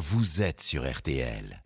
vous êtes sur RTL.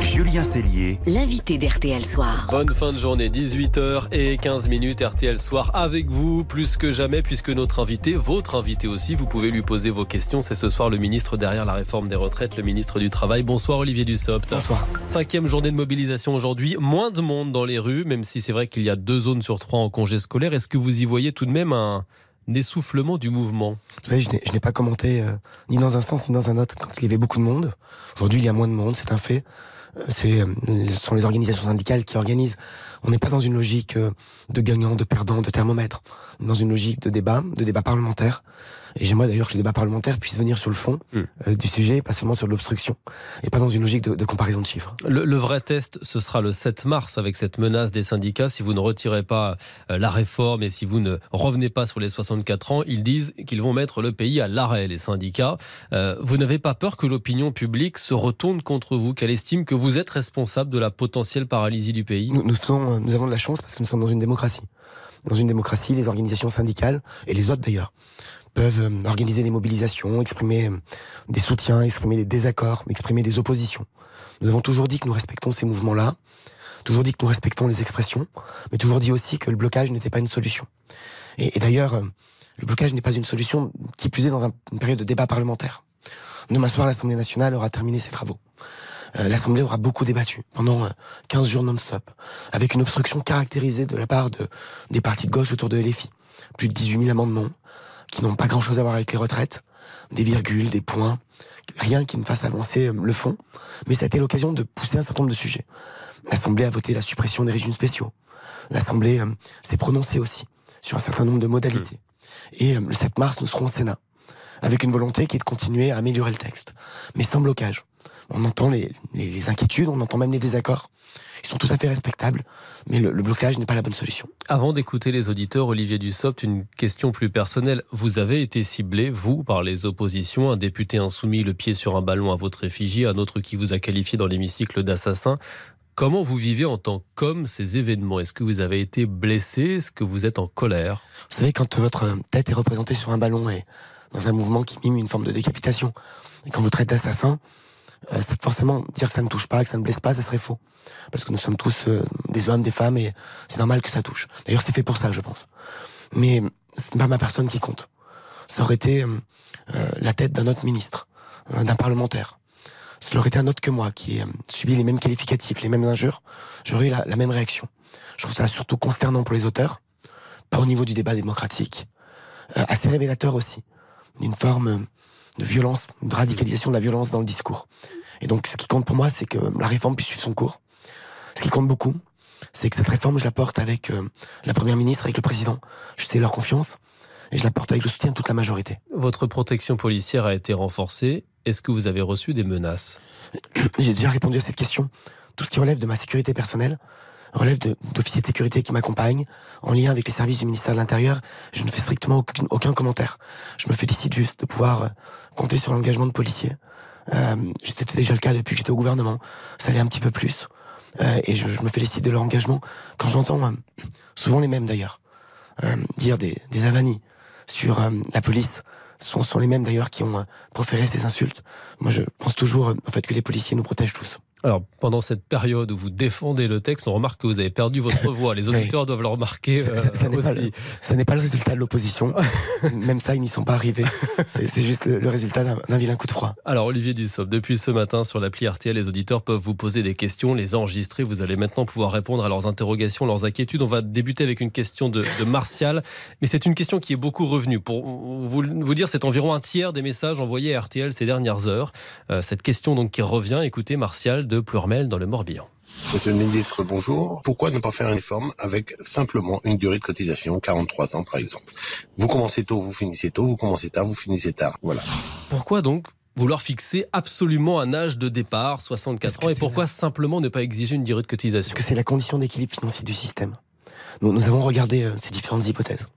Julien Cellier, l'invité d'RTL Soir. Bonne fin de journée, 18h et 15 minutes RTL Soir avec vous, plus que jamais, puisque notre invité, votre invité aussi, vous pouvez lui poser vos questions. C'est ce soir le ministre derrière la réforme des retraites, le ministre du Travail. Bonsoir Olivier Dussopt. Bonsoir. Cinquième journée de mobilisation aujourd'hui, moins de monde dans les rues, même si c'est vrai qu'il y a deux zones sur trois en congé scolaire. Est-ce que vous y voyez tout de même un, essoufflement du mouvement Vous savez, je n'ai pas commenté euh, ni dans un sens ni dans un autre quand il y avait beaucoup de monde. Aujourd'hui, il y a moins de monde, c'est un fait. Euh, euh, ce sont les organisations syndicales qui organisent. On n'est pas dans une logique de gagnant, de perdant, de thermomètre. Dans une logique de débat, de débat parlementaire. Et j'aimerais d'ailleurs que les débats parlementaires puissent venir sur le fond hmm. euh, du sujet, pas seulement sur l'obstruction, et pas dans une logique de, comparaison de chiffres. Le, vrai test, ce sera le 7 mars avec cette menace des syndicats. Si vous ne retirez pas euh, la réforme et si vous ne revenez pas sur les 64 ans, ils disent qu'ils vont mettre le pays à l'arrêt, les syndicats. Euh, vous n'avez pas peur que l'opinion publique se retourne contre vous, qu'elle estime que vous êtes responsable de la potentielle paralysie du pays? Nous, nous, nous avons de la chance parce que nous sommes dans une démocratie. Dans une démocratie, les organisations syndicales, et les autres d'ailleurs, euh, organiser des mobilisations, exprimer euh, des soutiens, exprimer des désaccords, exprimer des oppositions. Nous avons toujours dit que nous respectons ces mouvements-là, toujours dit que nous respectons les expressions, mais toujours dit aussi que le blocage n'était pas une solution. Et, d'ailleurs, euh, le blocage n'est pas une solution, qui plus est dans une période de débat parlementaire. Demain soir, l'Assemblée nationale aura terminé ses travaux. L'Assemblée aura beaucoup débattu pendant 15 jours non-stop, avec une obstruction caractérisée de la part de, des partis de gauche autour de LFI. Plus de 18 000 amendements, qui n'ont pas grand-chose à voir avec les retraites, des virgules, des points, rien qui ne fasse avancer euh, le fond, mais ça a été l'occasion de pousser un certain nombre de sujets. L'Assemblée a voté la suppression des régimes spéciaux. L'Assemblée euh, s'est prononcée aussi sur un certain nombre de modalités. Mmh. Et euh, le 7 mars, nous serons au Sénat, avec une volonté qui est de continuer à améliorer le texte, mais sans blocage. On entend les, les inquiétudes, on entend même les désaccords. Ils sont tout à fait respectables, mais le, blocage n'est pas la bonne solution. Avant d'écouter les auditeurs, Olivier Dussopt, une question plus personnelle. Vous avez été ciblé, vous, par les oppositions, un député insoumis le pied sur un ballon à votre effigie, un autre qui vous a qualifié dans l'hémicycle d'assassin. Comment vous vivez en tant qu'homme ces événements? Est-ce que vous avez été blessé? Est-ce que vous êtes en colère? Vous savez, quand votre tête est représentée sur un ballon et dans un mouvement qui mime une forme de décapitation, et quand vous traitez d'assassin, euh, forcément dire que ça ne touche pas, que ça ne blesse pas, ça serait faux. Parce que nous sommes tous euh, des hommes, des femmes, et c'est normal que ça touche. D'ailleurs, c'est fait pour ça, je pense. Mais ce n'est pas ma personne qui compte. Ça aurait été euh, la tête d'un autre ministre, d'un parlementaire. Ça aurait été un autre que moi qui subit les mêmes qualificatifs, les mêmes injures. J'aurais eu la, la, même réaction. Je trouve ça surtout consternant pour les auteurs, pas au niveau du débat démocratique, assez révélateur aussi d'une forme de violence, de radicalisation de la violence dans le discours. Et donc, ce qui compte pour moi, c'est que la réforme puisse suivre son cours. Ce qui compte beaucoup, c'est que cette réforme, je la porte avec euh, la première ministre, avec le président. Je sais leur confiance et je la porte avec le soutien de toute la majorité. Votre protection policière a été renforcée. Est-ce que vous avez reçu des menaces? J'ai déjà répondu à cette question. Tout ce qui relève de ma sécurité personnelle, relève d'officiers de, sécurité qui m'accompagnent, en lien avec les services du ministère de l'Intérieur. Je ne fais strictement aucun, commentaire. Je me félicite juste de pouvoir euh, compter sur l'engagement de policiers. Euh, C'était déjà le cas depuis que j'étais au gouvernement. Ça allait un petit peu plus. Euh, et je, me félicite de leur engagement. Quand j'entends, euh, souvent les mêmes d'ailleurs, dire des, des avanies sur la police, ce sont, les mêmes d'ailleurs qui ont proféré ces insultes. Moi, je pense toujours au fait que les policiers nous protègent tous. Alors, pendant cette période où vous défendez le texte, on remarque que vous avez perdu votre voix. Les auditeurs doivent le remarquer ça, ça, aussi. ça n'est pas le résultat de l'opposition. Même ça, ils n'y sont pas arrivés. C'est juste le, résultat d'un vilain coup de froid. Alors, Olivier Dussopt, depuis ce matin, sur l'appli RTL, les auditeurs peuvent vous poser des questions, les enregistrer. Vous allez maintenant pouvoir répondre à leurs interrogations, leurs inquiétudes. On va débuter avec une question de, Martial. Mais c'est une question qui est beaucoup revenue. Pour vous, vous dire, c'est environ un tiers des messages envoyés à RTL ces dernières heures. Euh, cette question donc qui revient, écoutez, Martial, de Plurmel dans le Morbihan. Monsieur le ministre, bonjour. Pourquoi ne pas faire une réforme avec simplement une durée de cotisation, 43 ans par exemple? Vous commencez tôt, vous finissez tôt, vous commencez tard, vous finissez tard. Voilà. Pourquoi donc vouloir fixer absolument un âge de départ, 64 ans, et pourquoi simplement ne pas exiger une durée de cotisation? Parce que c'est la condition d'équilibre financier du système. Nous, nous avons regardé euh, ces différentes hypothèses.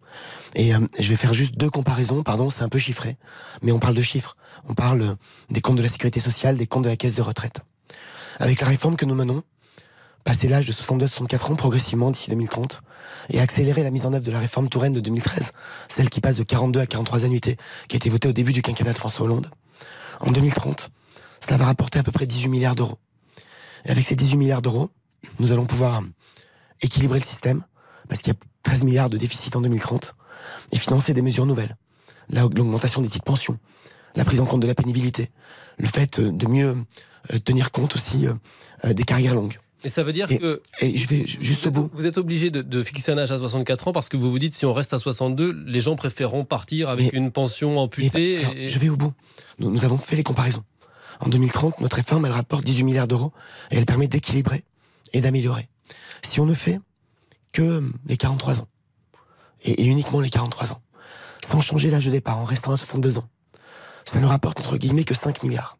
Et euh, je vais faire juste deux comparaisons, pardon, c'est un peu chiffré, mais on parle de chiffres. On parle des comptes de la sécurité sociale, des comptes de la caisse de retraite. Avec la réforme que nous menons, passer l'âge de 62-64 ans progressivement d'ici 2030 et accélérer la mise en œuvre de la réforme Touraine de 2013, celle qui passe de 42 à 43 annuités, qui a été votée au début du quinquennat de François Hollande, En 2030, cela va rapporter à peu près 18 milliards d'euros. Et avec ces 18 milliards d'euros, nous allons pouvoir équilibrer le système, parce qu'il y a 13 milliards de déficit en 2030, et financer des mesures nouvelles. L'augmentation des titres pensions, la prise en compte de la pénibilité, le fait de mieux euh, tenir compte aussi euh, euh, des carrières longues. Et ça veut dire que. Et je vais juste au bout. Vous êtes obligé de, fixer un âge à 64 ans parce que vous vous dites si on reste à 62, les gens préféreront partir avec une pension amputée. Je vais au bout. Nous, nous, avons fait les comparaisons. En 2030, notre réforme, elle rapporte 18 milliards d'euros et elle permet d'équilibrer et d'améliorer. Si on ne fait que les 43 ans, et, uniquement les 43 ans, sans changer l'âge de départ, en restant à 62 ans, ça ne rapporte entre guillemets que 5 milliards.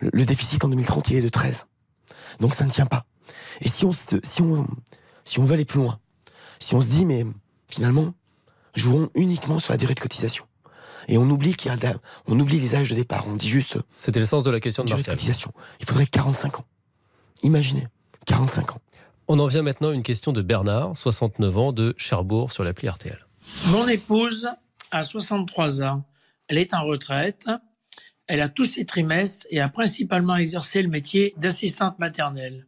Le, le déficit en 2030, il est de 13. Donc ça ne tient pas. Et si on, si on, si on veut aller plus loin, si on se dit, mais finalement, jouons uniquement sur la durée de cotisation. Et on oublie qu'il y a, on oublie les âges de départ. On dit juste. C'était le sens de la question de durée de cotisation. Il faudrait 45 ans. Imaginez, 45 ans. On en vient maintenant à une question de Bernard, 69 ans, de Cherbourg, sur l'appli RTL. Mon épouse a 63 ans. Elle est en retraite. Elle a tous ses trimestres et a principalement exercé le métier d'assistante maternelle.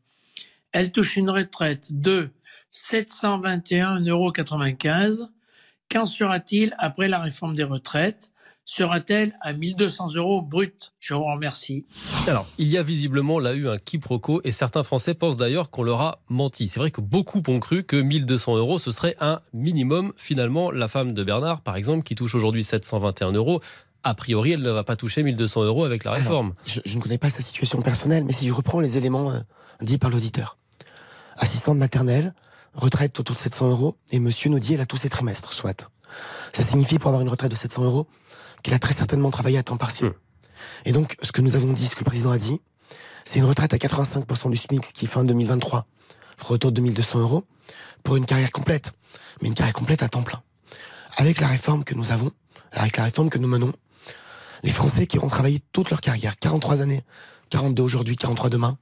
Elle touche une retraite de 721,95 euros. Qu'en sera-t-il après la réforme des retraites? Sera-t-elle à 1200 euros brut? Je vous remercie. Alors, il y a visiblement là eu un quiproquo et certains Français pensent d'ailleurs qu'on leur a menti. C'est vrai que beaucoup ont cru que 1200 euros, ce serait un minimum. Finalement, la femme de Bernard, par exemple, qui touche aujourd'hui 721 euros, a priori, elle ne va pas toucher 1200 euros avec la réforme. je, ne connais pas sa situation personnelle, mais si je reprends les éléments euh, dits par l'auditeur. Assistante maternelle, retraite autour de 700 euros, et monsieur nous dit elle a tous ses trimestres, soit. Ça signifie pour avoir une retraite de 700 euros qu'il a très certainement travaillé à temps partiel. Hmm. Et donc, ce que nous avons dit, ce que le président a dit, c'est une retraite à 85% du SMIC, qui fin 2023 fera autour de 2200 euros, pour une carrière complète, mais une carrière complète à temps plein. Avec la réforme que nous avons, avec la réforme que nous menons, les Français qui auront travaillé toute leur carrière, 43 années, 42 aujourd'hui, 43 demain,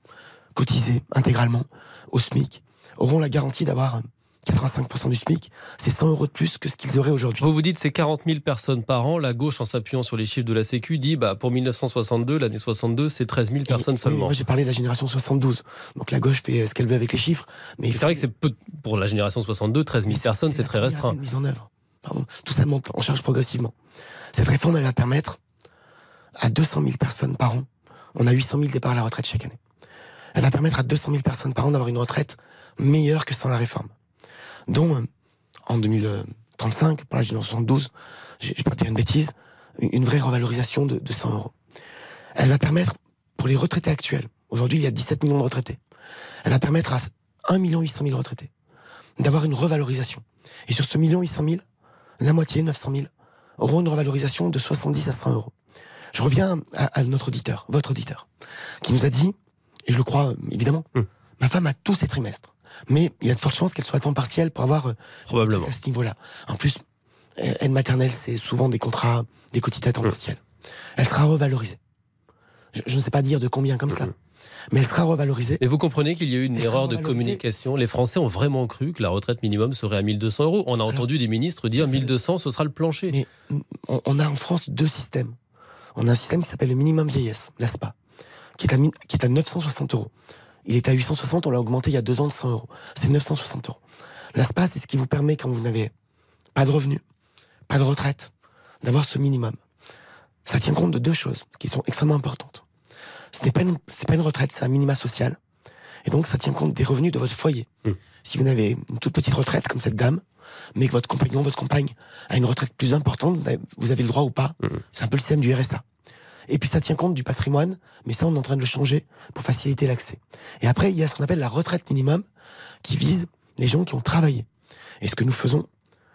cotisés intégralement au SMIC, auront la garantie d'avoir 85% du SMIC, c'est 100 euros de plus que ce qu'ils auraient aujourd'hui. Vous vous dites c'est 40 000 personnes par an. La gauche, en s'appuyant sur les chiffres de la Sécu, dit bah, pour 1962, l'année 62, c'est 13 000 personnes seulement. moi, j'ai parlé de la génération 72. Donc la gauche fait ce qu'elle veut avec les chiffres. Mais c'est vrai que c'est peu pour la génération 62, 13 000 personnes, c'est très restreint. Mise en œuvre. Pardon. Tout ça monte en charge progressivement. Cette réforme, elle va permettre à 200 000 personnes par an. On a 800 000 départs à la retraite chaque année. Elle va permettre à 200 000 personnes par an d'avoir une retraite meilleure que sans la réforme. Dont, euh, en 2035, pour la génération 72, j'ai pas dire une bêtise, une vraie revalorisation de, 100 euros. Elle va permettre, pour les retraités actuels, aujourd'hui il y a 17 millions de retraités, elle va permettre à 1 800 000 retraités d'avoir une revalorisation. Et sur ce million 800 000, la moitié, 900 000, auront une revalorisation de 70 à 100 euros. Je reviens à, notre auditeur, votre auditeur, qui nous a dit, et je le crois évidemment, hum. ma femme a tous ses trimestres. Mais il y a de fortes chances qu'elle soit à temps partiel pour avoir euh, Probablement. à ce niveau-là. En plus, aide maternelle, c'est souvent des contrats, des quotités à temps hum. partiel. Elle sera revalorisée. Je, ne sais pas dire de combien comme ça. Hum. Mais elle sera revalorisée. Et vous comprenez qu'il y a eu une erreur de communication. Les Français ont vraiment cru que la retraite minimum serait à 1200 euros. On a entendu des ministres dire 1200, ce sera le plancher. Mais on a en France deux systèmes on a un système qui s'appelle le minimum vieillesse, l'ASPA, qui est, à, qui est à 960 euros. Il est à 860, on l'a augmenté il y a deux ans de 100 euros. C'est 960 euros. L'ASPA, c'est ce qui vous permet, quand vous n'avez pas de revenus, pas de retraite, d'avoir ce minimum. Ça tient compte de deux choses qui sont extrêmement importantes. Ce n'est pas une, pas une retraite, c'est un minima social. Et donc, ça tient compte des revenus de votre foyer. Mmh. Si vous avez une toute petite retraite, comme cette dame, mais que votre compagnon, votre compagne a une retraite plus importante, vous avez le droit ou pas. Mmh. C'est un peu le système du RSA. Et puis ça tient compte du patrimoine, mais ça on est en train de le changer pour faciliter l'accès. Et après il y a ce qu'on appelle la retraite minimum, qui vise les gens qui ont travaillé. Et ce que nous faisons,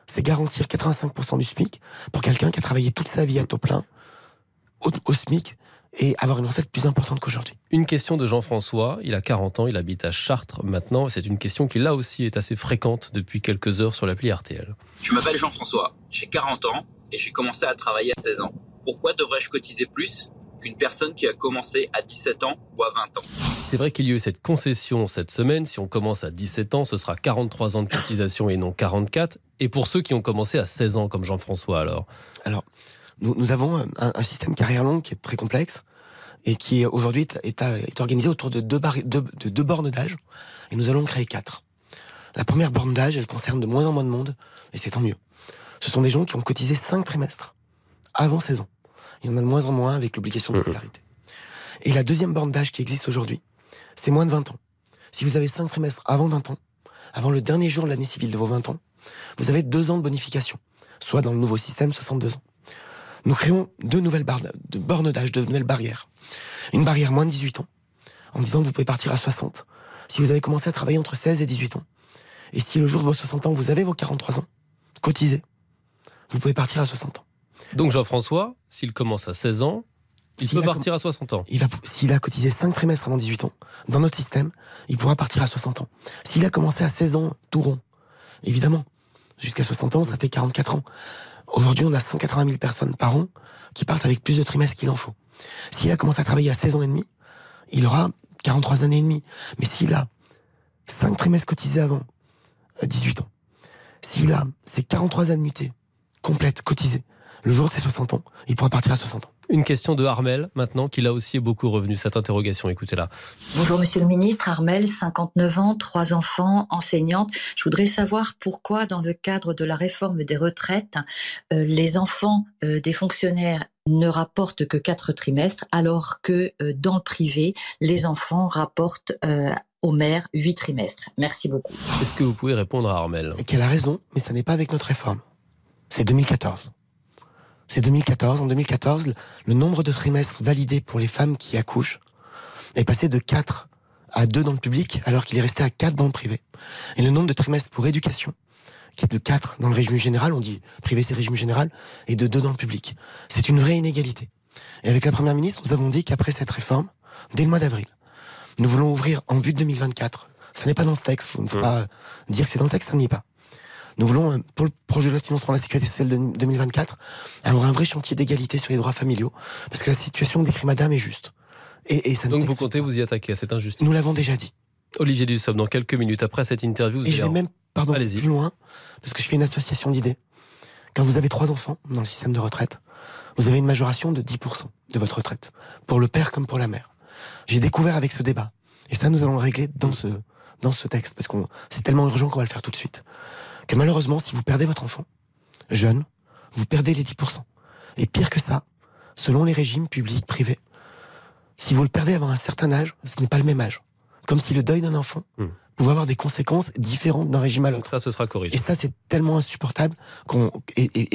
c'est garantir 85% du SMIC pour quelqu'un qui a travaillé toute sa vie à taux plein, au SMIC, et avoir une retraite plus importante qu'aujourd'hui. Une question de Jean-François, il a 40 ans, il habite à Chartres maintenant, c'est une question qui là aussi est assez fréquente depuis quelques heures sur l'appli RTL. Je m'appelle Jean-François, j'ai 40 ans et j'ai commencé à travailler à 16 ans. Pourquoi devrais-je cotiser plus qu'une personne qui a commencé à 17 ans ou à 20 ans? C'est vrai qu'il y a eu cette concession cette semaine. Si on commence à 17 ans, ce sera 43 ans de cotisation et non 44. Et pour ceux qui ont commencé à 16 ans, comme Jean-François alors? Alors, nous, nous avons un, un système carrière longue qui est très complexe et qui aujourd'hui est, est, est, organisé autour de deux, de, de deux bornes d'âge. Et nous allons créer quatre. La première borne d'âge, elle concerne de moins en moins de monde, et c'est tant mieux. Ce sont des gens qui ont cotisé cinq trimestres avant 16 ans. Il y en a de moins en moins avec l'obligation de scolarité. Et la deuxième borne d'âge qui existe aujourd'hui, c'est moins de 20 ans. Si vous avez cinq trimestres avant 20 ans, avant le dernier jour de l'année civile de vos 20 ans, vous avez deux ans de bonification, soit dans le nouveau système 62 ans. Nous créons deux nouvelles bornes d'âge, deux nouvelles barrières. Une barrière moins de 18 ans, en disant que vous pouvez partir à 60 si vous avez commencé à travailler entre 16 et 18 ans. Et si le jour de vos 60 ans, vous avez vos 43 ans, cotisez, vous pouvez partir à 60 ans. Donc Jean-François, s'il commence à 16 ans, il peut partir à 60 ans. Il va, s'il a cotisé 5 trimestres avant 18 ans, dans notre système, il pourra partir à 60 ans. S'il a commencé à 16 ans, tout rond, évidemment, jusqu'à 60 ans, ça fait 44 ans. Aujourd'hui, on a 180 000 personnes par an qui partent avec plus de trimestres qu'il en faut. S'il a commencé à travailler à 16 ans et demi, il aura 43 années et demie. Mais s'il a 5 trimestres cotisés avant 18 ans, s'il a ses 43 annuités complètes cotisées, le jour de ses 60 ans, il pourra partir à 60 ans. Une question de Armel, maintenant, qui là aussi est beaucoup revenu, cette interrogation. Écoutez-la. Bonjour, monsieur le ministre. Armel, 59 ans, trois enfants, enseignante. Je voudrais savoir pourquoi, dans le cadre de la réforme des retraites, euh, les enfants euh, des fonctionnaires ne rapportent que quatre trimestres, alors que euh, dans le privé, les enfants rapportent aux mères huit trimestres. Merci beaucoup. Est-ce que vous pouvez répondre à Armel? Qu'elle a raison, mais ça n'est pas avec notre réforme. C'est 2014 c'est 2014. En 2014, le nombre de trimestres validés pour les femmes qui accouchent est passé de 4 à 2 dans le public, alors qu'il est resté à 4 dans le privé. Et le nombre de trimestres pour éducation, qui est de 4 dans le régime général, on dit privé c'est régime général, et de 2 dans le public. C'est une vraie inégalité. Et avec la Première ministre, nous avons dit qu'après cette réforme, dès le mois d'avril, nous voulons ouvrir en vue de 2024. Ça n'est pas dans ce texte, il ne faut mmh. pas dire que c'est dans le texte, ça n'y est pas. Nous voulons, euh, pour le projet de loi de financement de la sécurité sociale de 2024, avoir un vrai chantier d'égalité sur les droits familiaux, parce que la situation décrit Madame est juste. Et, ça Donc vous comptez vous y attaquer à cette injustice Nous l'avons déjà dit. Olivier Dussopt, dans quelques minutes après cette interview, vous et je vais même, pardon, plus loin, parce que je fais une association d'idées. Quand vous avez trois enfants dans le système de retraite, vous avez une majoration de 10% de votre retraite, pour le père comme pour la mère. J'ai découvert avec ce débat, et ça nous allons le régler dans ce, dans ce texte, parce que c'est tellement urgent qu'on va le faire tout de suite que malheureusement, si vous perdez votre enfant, jeune, vous perdez les 10%. Et pire que ça, selon les régimes publics, privés, si vous le perdez avant un certain âge, ce n'est pas le même âge. Comme si le deuil d'un enfant hmm pouvait avoir des conséquences différentes d'un régime à l'autre. Ça, ce sera corrigé. Et ça, c'est tellement insupportable qu'on et,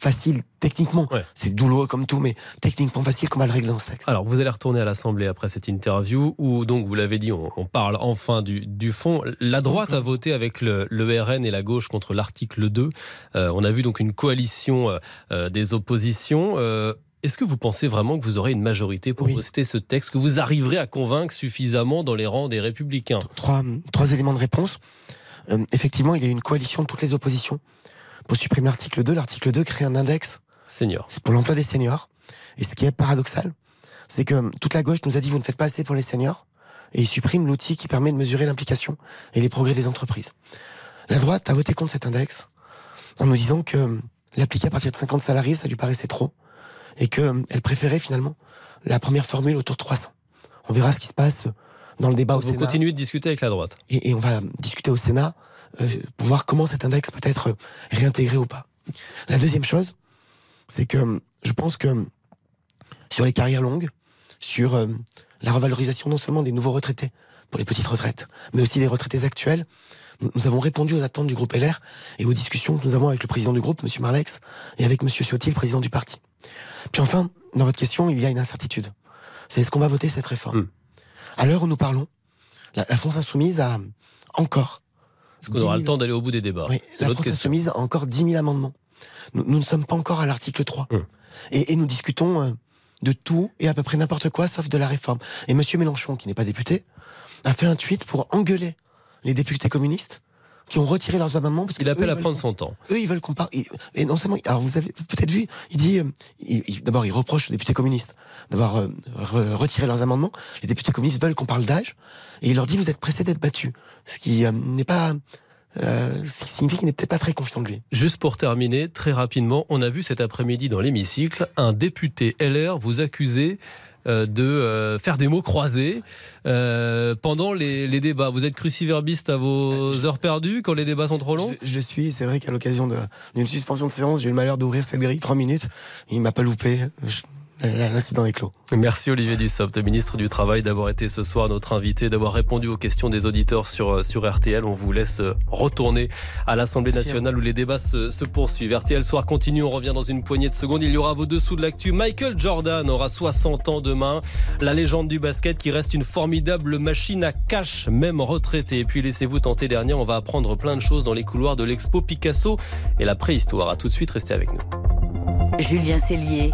facile techniquement. C'est douloureux comme tout, mais techniquement facile qu'on va le régler dans texte. Alors, vous allez retourner à l'Assemblée après cette interview où, donc, vous l'avez dit, on, parle enfin du, du, fond. La droite a voté avec le, le, RN et la gauche contre l'article 2. Euh, on a vu donc une coalition euh, euh, des oppositions. Est-ce que vous pensez vraiment que vous aurez une majorité pour voter ce texte, que vous arriverez à convaincre suffisamment dans les rangs des républicains? Trois, trois éléments de réponse. Euh, effectivement, il y a une coalition de toutes les oppositions pour supprimer l'article 2. L'article 2 crée un index senior. C'est pour l'emploi des seniors. Et ce qui est paradoxal, c'est que euh, toute la gauche nous a dit vous ne faites pas assez pour les seniors et il supprime l'outil qui permet de mesurer l'implication et les progrès des entreprises. La droite a voté contre cet index en nous disant que euh, l'appliquer à partir de 50 salariés, ça lui paraissait trop et qu'elle euh, préférait finalement la première formule autour de 300. On verra ce qui se passe dans le débat au Sénat. Vous continuez de discuter avec la droite. Et, on va discuter au Sénat euh, pour voir comment cet index peut être réintégré ou pas. La deuxième chose, c'est que je pense que sur les carrières longues, sur euh, la revalorisation non seulement des nouveaux retraités pour les petites retraites, mais aussi des retraités actuels, nous, avons répondu aux attentes du groupe LR et aux discussions que nous avons avec le président du groupe, M. Marlex, et avec M. Ciotti, le président du parti. Puis enfin, dans votre question, il y a une incertitude. C'est est-ce qu'on va voter cette réforme hmm. À l'heure où nous parlons, la, France Insoumise a encore. Est-ce qu'on aura le temps d'aller au bout des débats? Oui, La France Insoumise a encore 10 000 amendements. Nous, ne sommes pas encore à l'article 3. Hmm. Et, nous discutons euh, de tout et à peu près n'importe quoi sauf de la réforme. Et M. Mélenchon, qui n'est pas député, a fait un tweet pour engueuler les députés communistes qui ont retiré leurs amendements. Parce il appelle à prendre son temps. Eux, ils veulent qu'on parle. Et non seulement. Alors, vous avez peut-être vu, il dit. Euh, d'abord, il reproche aux députés communistes d'avoir euh, retiré leurs amendements. Les députés communistes veulent qu'on parle d'âge. Et il leur dit Vous êtes pressés d'être battus. Ce qui euh, n'est pas euh, ce qui signifie qu'il n'est peut-être pas très confiant de lui. Juste pour terminer, très rapidement, on a vu cet après-midi dans l'hémicycle un député LR vous accuser de euh, faire des mots croisés pendant les, débats. Vous êtes cruciverbiste à vos heures perdues quand les débats sont trop longs? Je, je, suis, c'est vrai qu'à l'occasion d'une suspension de séance, j'ai eu le malheur d'ouvrir cette grille trois minutes. Il m'a pas loupé. L'incident est clos. Merci Olivier Dussopt, ministre du Travail, d'avoir été ce soir notre invité, d'avoir répondu aux questions des auditeurs sur, euh, sur RTL. On vous laisse euh, retourner à l'Assemblée nationale où les débats se, se, poursuivent. RTL Soir continue, on revient dans une poignée de secondes. Il y aura vos dessous de l'actu. Michael Jordan aura 60 ans demain. La légende du basket qui reste une formidable machine à cash, même retraité. Et puis laissez-vous tenter dernier, on va apprendre plein de choses dans les couloirs de l'expo Picasso et la préhistoire. A tout de suite, restez avec nous. Julien Cellier.